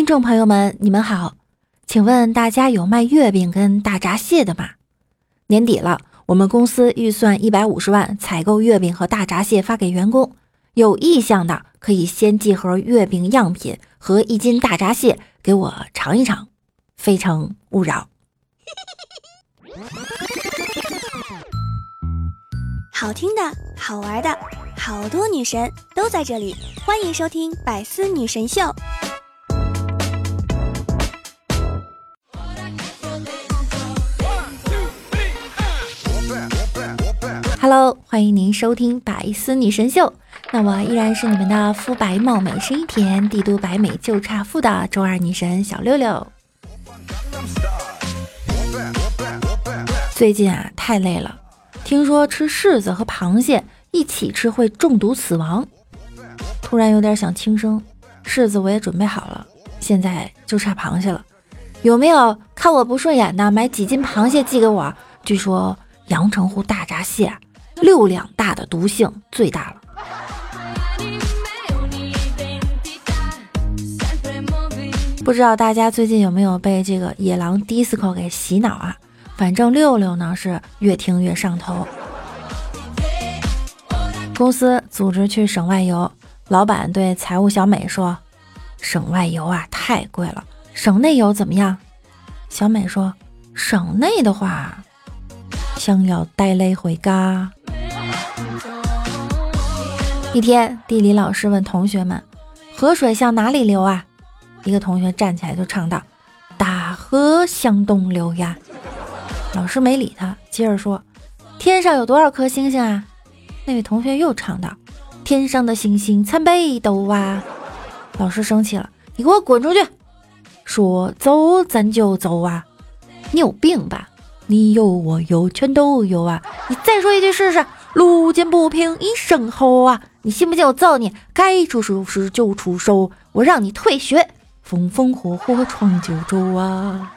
听众朋友们，你们好，请问大家有卖月饼跟大闸蟹的吗？年底了，我们公司预算一百五十万，采购月饼和大闸蟹发给员工。有意向的可以先寄盒月饼样品和一斤大闸蟹给我尝一尝，非诚勿扰。好听的，好玩的，好多女神都在这里，欢迎收听《百思女神秀》。Hello，欢迎您收听《百思女神秀》。那我依然是你们的肤白貌美、声音甜、帝都白美就差富的周二女神小六六。最近啊，太累了。听说吃柿子和螃蟹一起吃会中毒死亡，突然有点想轻生。柿子我也准备好了，现在就差螃蟹了。有没有看我不顺眼的，买几斤螃蟹寄给我？据说阳澄湖大闸蟹六两大的毒性最大了。不知道大家最近有没有被这个野狼 DISCO 给洗脑啊？反正六六呢是越听越上头。公司组织去省外游，老板对财务小美说：“省外游啊太贵了，省内游怎么样？”小美说：“省内的话，想要带泪回家。”一天，地理老师问同学们：“河水向哪里流啊？”一个同学站起来就唱道：“大河向东流呀。”老师没理他，接着说：“天上有多少颗星星啊？”那位同学又唱道：“天上的星星参北斗啊。”老师生气了：“你给我滚出去！”说走咱就走啊！你有病吧？你有我有全都有啊！你再说一句试试！路见不平一声吼啊！你信不信我揍你？该出手时就出手，我让你退学！风风火火闯九州啊！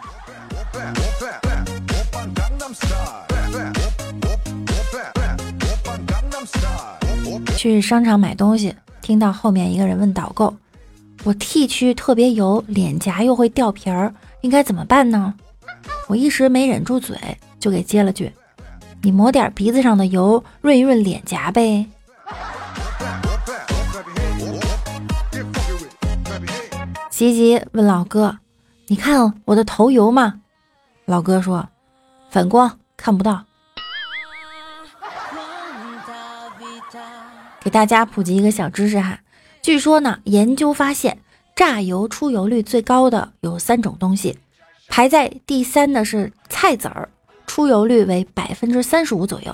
去商场买东西，听到后面一个人问导购：“我 T 区特别油，脸颊又会掉皮儿，应该怎么办呢？”我一时没忍住嘴，就给接了句：“你抹点鼻子上的油，润一润脸颊呗。”吉吉问老哥：“你看我的头油吗？”老哥说：“反光看不到。”给大家普及一个小知识哈，据说呢，研究发现榨油出油率最高的有三种东西，排在第三的是菜籽儿，出油率为百分之三十五左右；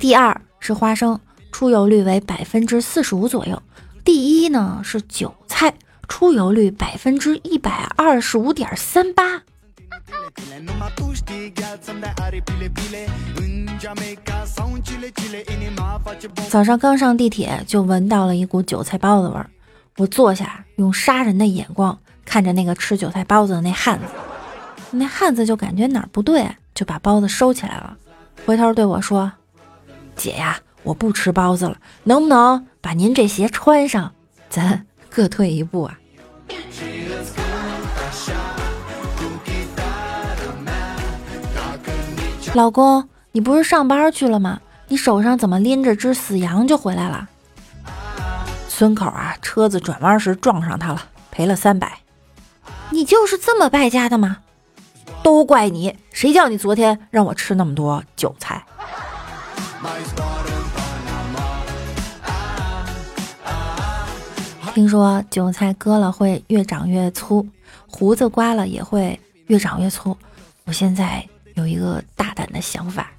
第二是花生，出油率为百分之四十五左右；第一呢是韭菜，出油率百分之一百二十五点三八。早上刚上地铁，就闻到了一股韭菜包子味儿。我坐下，用杀人的眼光看着那个吃韭菜包子的那汉子。那汉子就感觉哪儿不对，就把包子收起来了，回头对我说：“姐呀，我不吃包子了，能不能把您这鞋穿上？咱各退一步啊。”老公，你不是上班去了吗？你手上怎么拎着只死羊就回来了？村口啊，车子转弯时撞上他了，赔了三百。你就是这么败家的吗？都怪你，谁叫你昨天让我吃那么多韭菜？听说韭菜割了会越长越粗，胡子刮了也会越长越粗。我现在。有一个大胆的想法，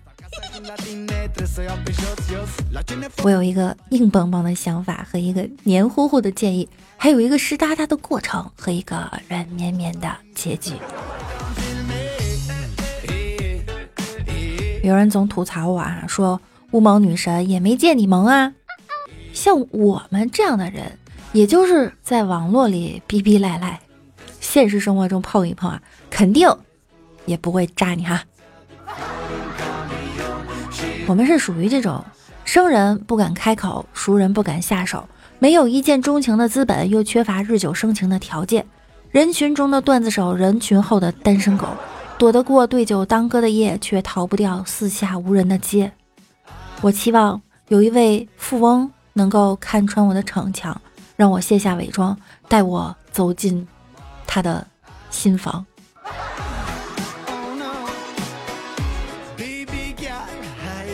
我有一个硬邦邦的想法和一个黏糊糊的建议，还有一个湿哒哒的过程和一个软绵绵的结局。有人总吐槽我啊，说乌蒙女神也没见你萌啊。像我们这样的人，也就是在网络里逼逼赖赖，现实生活中碰一碰啊，肯定。也不会扎你哈。我们是属于这种生人不敢开口，熟人不敢下手，没有一见钟情的资本，又缺乏日久生情的条件。人群中的段子手，人群后的单身狗，躲得过对酒当歌的夜，却逃不掉四下无人的街。我期望有一位富翁能够看穿我的逞强，让我卸下伪装，带我走进他的心房。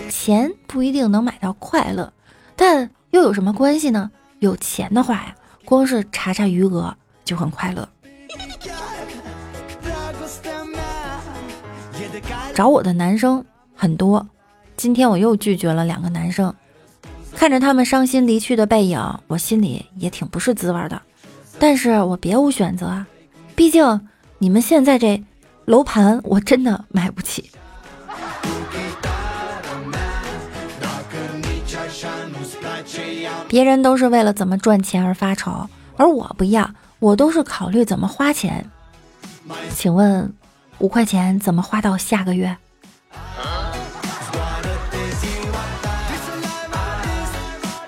钱不一定能买到快乐，但又有什么关系呢？有钱的话呀，光是查查余额就很快乐。找我的男生很多，今天我又拒绝了两个男生。看着他们伤心离去的背影，我心里也挺不是滋味的。但是我别无选择，毕竟你们现在这楼盘我真的买不起。别人都是为了怎么赚钱而发愁，而我不一样，我都是考虑怎么花钱。请问，五块钱怎么花到下个月？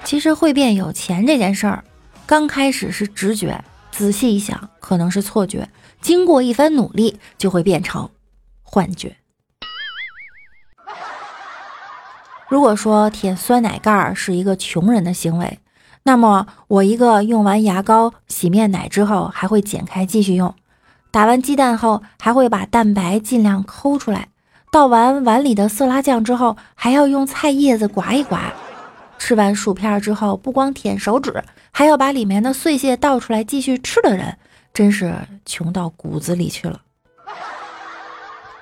其实会变有钱这件事儿，刚开始是直觉，仔细一想可能是错觉，经过一番努力就会变成幻觉。如果说舔酸奶盖儿是一个穷人的行为，那么我一个用完牙膏、洗面奶之后还会剪开继续用，打完鸡蛋后还会把蛋白尽量抠出来，倒完碗里的色拉酱之后还要用菜叶子刮一刮，吃完薯片之后不光舔手指，还要把里面的碎屑倒出来继续吃的人，真是穷到骨子里去了。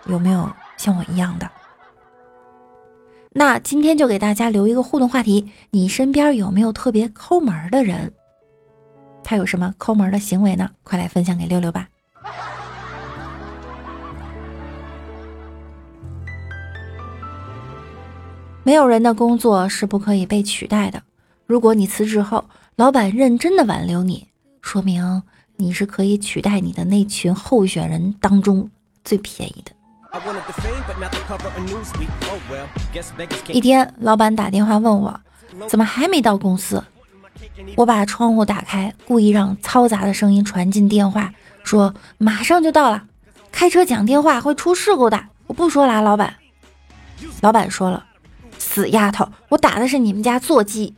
有没有像我一样的？那今天就给大家留一个互动话题：你身边有没有特别抠门的人？他有什么抠门的行为呢？快来分享给六六吧！没有人的工作是不可以被取代的。如果你辞职后，老板认真的挽留你，说明你是可以取代你的那群候选人当中最便宜的。一天，老板打电话问我，怎么还没到公司？我把窗户打开，故意让嘈杂的声音传进电话，说马上就到了。开车讲电话会出事故的，我不说了，老板。老板说了，死丫头，我打的是你们家座机。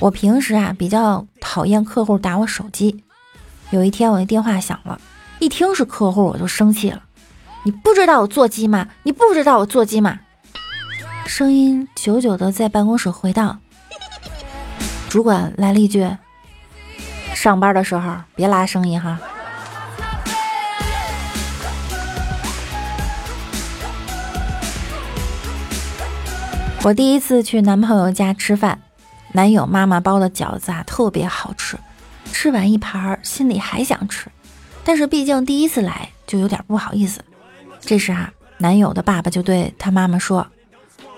我平时啊比较讨厌客户打我手机。有一天我的电话响了，一听是客户我就生气了。你不知道我座机吗？你不知道我座机吗？声音久久的在办公室回荡。主管来了一句：“上班的时候别拉声音哈。”我第一次去男朋友家吃饭，男友妈妈包的饺子啊特别好吃，吃完一盘儿心里还想吃，但是毕竟第一次来就有点不好意思。这时啊，男友的爸爸就对他妈妈说：“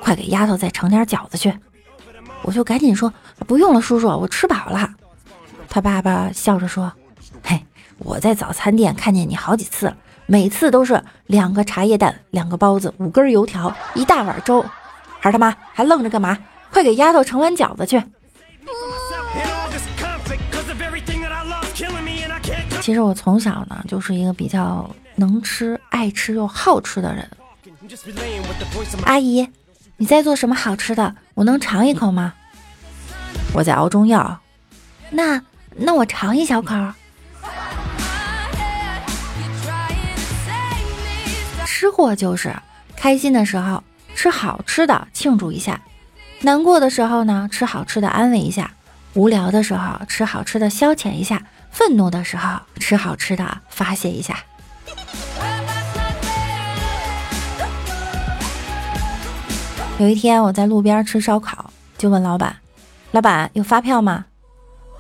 快给丫头再盛点饺子去。”我就赶紧说：“不用了，叔叔，我吃饱了。”他爸爸笑着说：“嘿，我在早餐店看见你好几次了，每次都是两个茶叶蛋，两个包子，五根油条，一大碗粥。”孩他妈还愣着干嘛？快给丫头盛碗饺子去！其实我从小呢就是一个比较能吃、爱吃又好吃的人。阿姨，你在做什么好吃的？我能尝一口吗？我在熬中药。那那我尝一小口。吃货就是开心的时候。吃好吃的庆祝一下，难过的时候呢，吃好吃的安慰一下；无聊的时候吃好吃的消遣一下；愤怒的时候吃好吃的发泄一下。有一天我在路边吃烧烤，就问老板：“老板有发票吗？”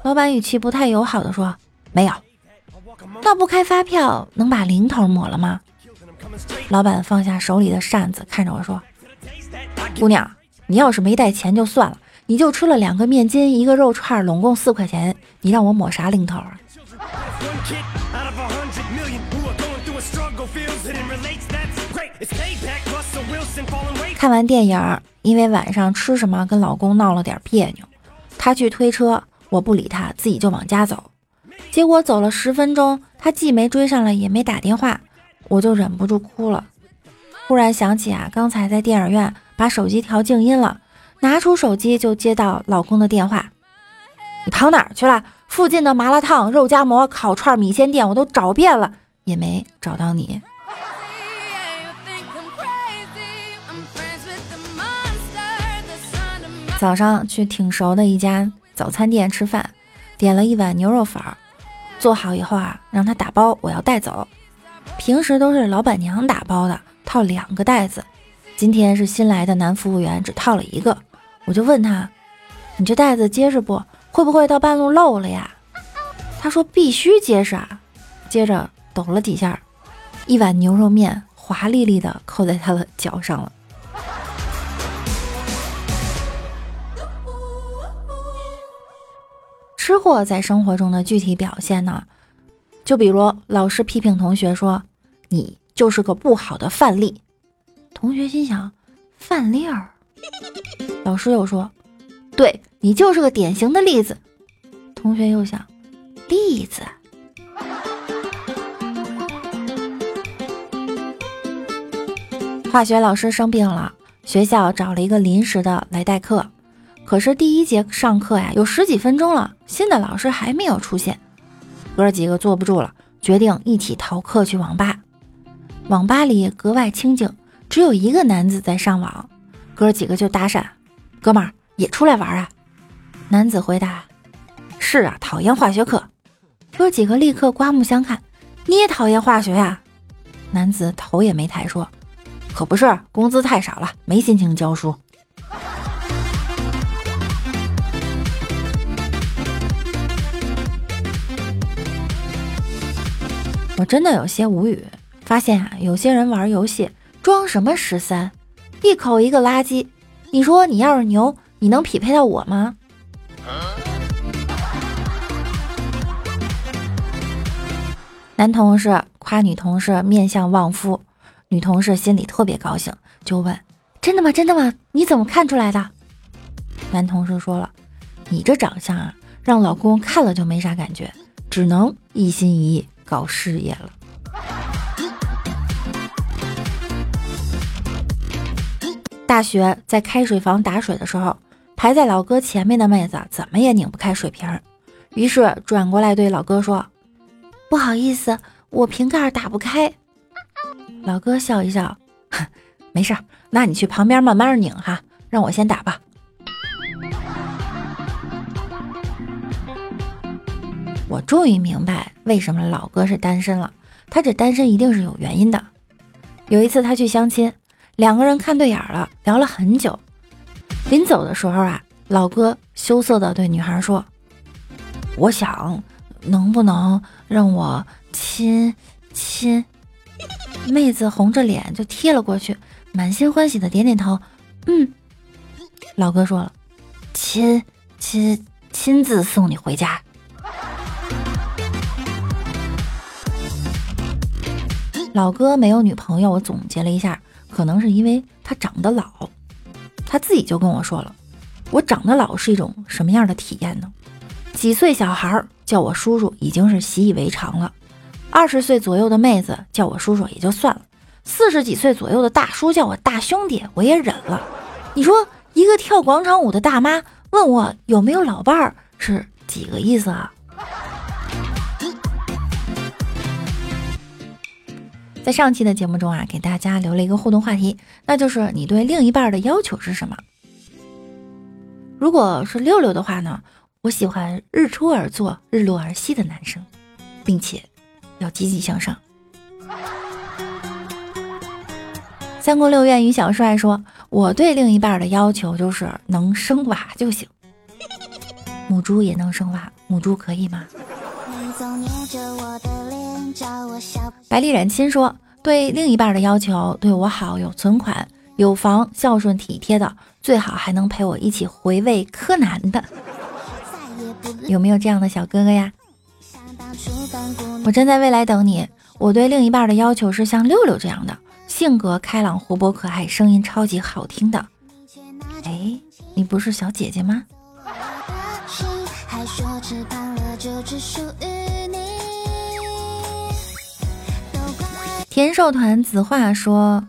老板语气不太友好的说：“没有。”那不开发票能把零头抹了吗？老板放下手里的扇子，看着我说。姑娘，你要是没带钱就算了，你就吃了两个面筋，一个肉串，拢共四块钱，你让我抹啥零头啊？看完电影，因为晚上吃什么跟老公闹了点别扭，他去推车，我不理他，自己就往家走。结果走了十分钟，他既没追上来，也没打电话，我就忍不住哭了。忽然想起啊，刚才在电影院把手机调静音了，拿出手机就接到老公的电话：“你跑哪儿去了？附近的麻辣烫、肉夹馍、烤串、米线店我都找遍了，也没找到你。”早上去挺熟的一家早餐店吃饭，点了一碗牛肉粉儿，做好以后啊，让他打包，我要带走。平时都是老板娘打包的，套两个袋子。今天是新来的男服务员，只套了一个。我就问他：“你这袋子结实不？会不会到半路漏了呀？”他说：“必须结实啊。”接着抖了几下，一碗牛肉面华丽丽的扣在他的脚上了。吃货在生活中的具体表现呢？就比如老师批评同学说：“你就是个不好的范例。”同学心想：“范例儿。”老师又说：“对你就是个典型的例子。”同学又想：“例子。”化学老师生病了，学校找了一个临时的来代课。可是第一节上课呀，有十几分钟了，新的老师还没有出现，哥几个坐不住了，决定一起逃课去网吧。网吧里格外清静，只有一个男子在上网，哥几个就搭讪：“哥们儿也出来玩啊？”男子回答：“是啊，讨厌化学课。”哥几个立刻刮目相看：“你也讨厌化学呀？”男子头也没抬说：“可不是，工资太少了，没心情教书。”我真的有些无语，发现啊，有些人玩游戏装什么十三，一口一个垃圾。你说你要是牛，你能匹配到我吗？男同事夸女同事面相旺夫，女同事心里特别高兴，就问：“真的吗？真的吗？你怎么看出来的？”男同事说了：“你这长相啊，让老公看了就没啥感觉，只能一心一意。”搞事业了。大学在开水房打水的时候，排在老哥前面的妹子怎么也拧不开水瓶，于是转过来对老哥说：“不好意思，我瓶盖打不开。”老哥笑一笑：“没事，那你去旁边慢慢拧哈，让我先打吧。”我终于明白为什么老哥是单身了。他这单身一定是有原因的。有一次他去相亲，两个人看对眼了，聊了很久。临走的时候啊，老哥羞涩的对女孩说：“我想，能不能让我亲亲？”妹子红着脸就贴了过去，满心欢喜的点点头：“嗯。”老哥说了：“亲亲，亲自送你回家。”老哥没有女朋友，我总结了一下，可能是因为他长得老。他自己就跟我说了，我长得老是一种什么样的体验呢？几岁小孩叫我叔叔已经是习以为常了，二十岁左右的妹子叫我叔叔也就算了，四十几岁左右的大叔叫我大兄弟我也忍了。你说一个跳广场舞的大妈问我有没有老伴儿是几个意思啊？在上期的节目中啊，给大家留了一个互动话题，那就是你对另一半的要求是什么？如果是六六的话呢，我喜欢日出而作、日落而息的男生，并且要积极向上。三宫六院于小帅说：“我对另一半的要求就是能生娃就行，母猪也能生娃，母猪可以吗？”白里染亲说：“对另一半的要求，对我好，有存款，有房，孝顺体贴的，最好还能陪我一起回味柯南的。有没有这样的小哥哥呀？我站在未来等你。我对另一半的要求是像六六这样的，性格开朗、活泼可爱，声音超级好听的。哎，你不是小姐姐吗？只属于你甜瘦团子话说。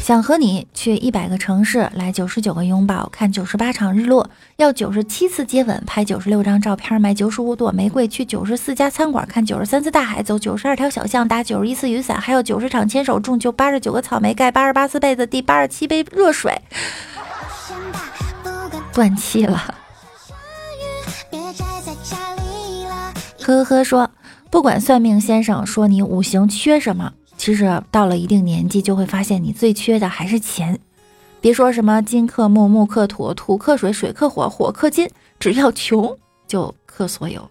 想和你去一百个城市，来九十九个拥抱，看九十八场日落，要九十七次接吻，拍九十六张照片，买九十五朵玫瑰，去九十四家餐馆，看九十三次大海，走九十二条小巷，打九十一次雨伞，还有九十场牵手，中就八十九个草莓，盖八十八次被子，第八十七杯热水，断气了。呵呵说，不管算命先生说你五行缺什么。其实到了一定年纪，就会发现你最缺的还是钱。别说什么金克木，木克土，土克水，水克火，火克金，只要穷就克所有。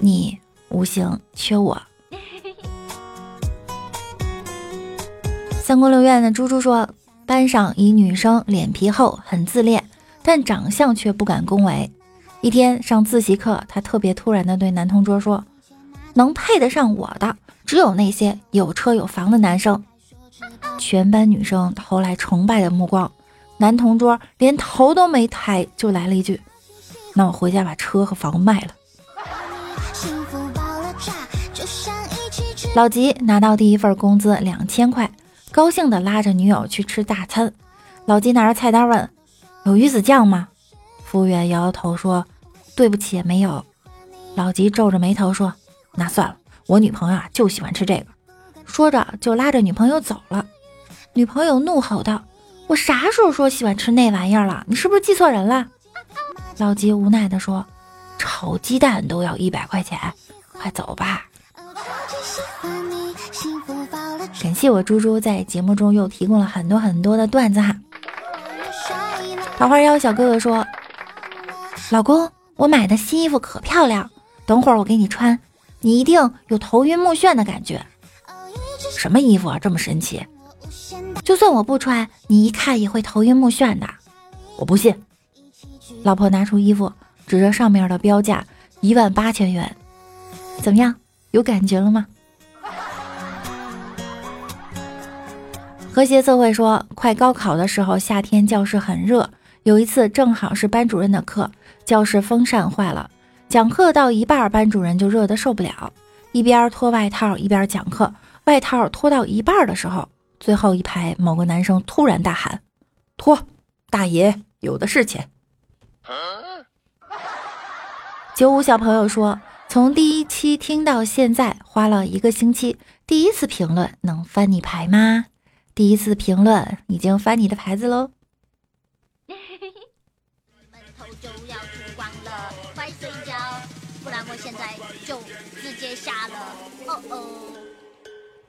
你五行缺我。三宫六院的猪猪说，班上一女生脸皮厚，很自恋，但长相却不敢恭维。一天上自习课，他特别突然的对男同桌说：“能配得上我的。”只有那些有车有房的男生，全班女生投来崇拜的目光，男同桌连头都没抬就来了一句：“那我回家把车和房卖了。”老吉拿到第一份工资两千块，高兴的拉着女友去吃大餐。老吉拿着菜单问：“有鱼子酱吗？”服务员摇摇头说：“对不起，没有。”老吉皱着眉头说：“那算了。”我女朋友啊就喜欢吃这个，说着就拉着女朋友走了。女朋友怒吼道：“我啥时候说喜欢吃那玩意儿了？你是不是记错人了？”老吉无奈地说：“炒鸡蛋都要一百块钱，快走吧。”感谢我猪猪在节目中又提供了很多很多的段子哈。桃花妖小哥哥说：“老公，我买的新衣服可漂亮，等会儿我给你穿。”你一定有头晕目眩的感觉，什么衣服啊这么神奇？就算我不穿，你一看也会头晕目眩的。我不信。老婆拿出衣服，指着上面的标价一万八千元，怎么样？有感觉了吗？和谐测绘说，快高考的时候，夏天教室很热，有一次正好是班主任的课，教室风扇坏了。讲课到一半，班主任就热得受不了，一边脱外套一边讲课。外套脱到一半的时候，最后一排某个男生突然大喊：“脱，大爷有的是钱。”九五小朋友说：“从第一期听到现在，花了一个星期。第一次评论能翻你牌吗？第一次评论已经翻你的牌子喽。”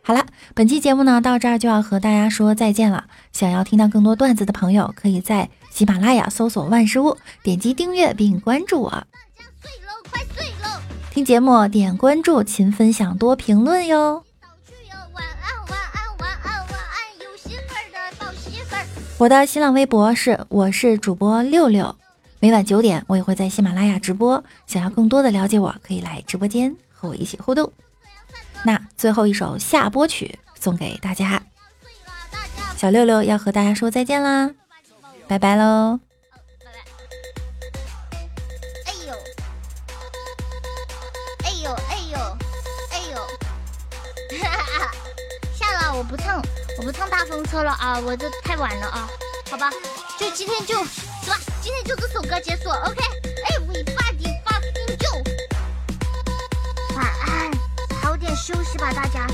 好了，本期节目呢到这儿就要和大家说再见了。想要听到更多段子的朋友，可以在喜马拉雅搜索万事屋，点击订阅并关注我。大家睡喽，快睡喽听节目点关注，勤分享，多评论哟。早去哟，晚安，晚安，晚安，晚安！有媳妇的抱媳妇我的新浪微博是我是主播六六，每晚九点我也会在喜马拉雅直播。想要更多的了解我，可以来直播间和我一起互动。那最后一首下播曲送给大家，小六六要和大家说再见啦，拜拜喽！哎呦，哎呦，哎呦，哎呦，哈哈，下了，我不蹭，我不蹭大风车了啊，我这太晚了啊，好吧，就今天就，是吧？今天就这首歌结束，OK，哎，尾巴。休息吧，大家，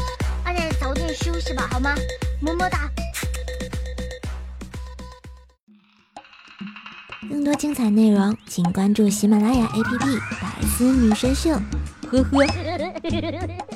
大家早点休息吧，好吗？么么哒。更多精彩内容，请关注喜马拉雅 APP《百思女神秀》。呵呵。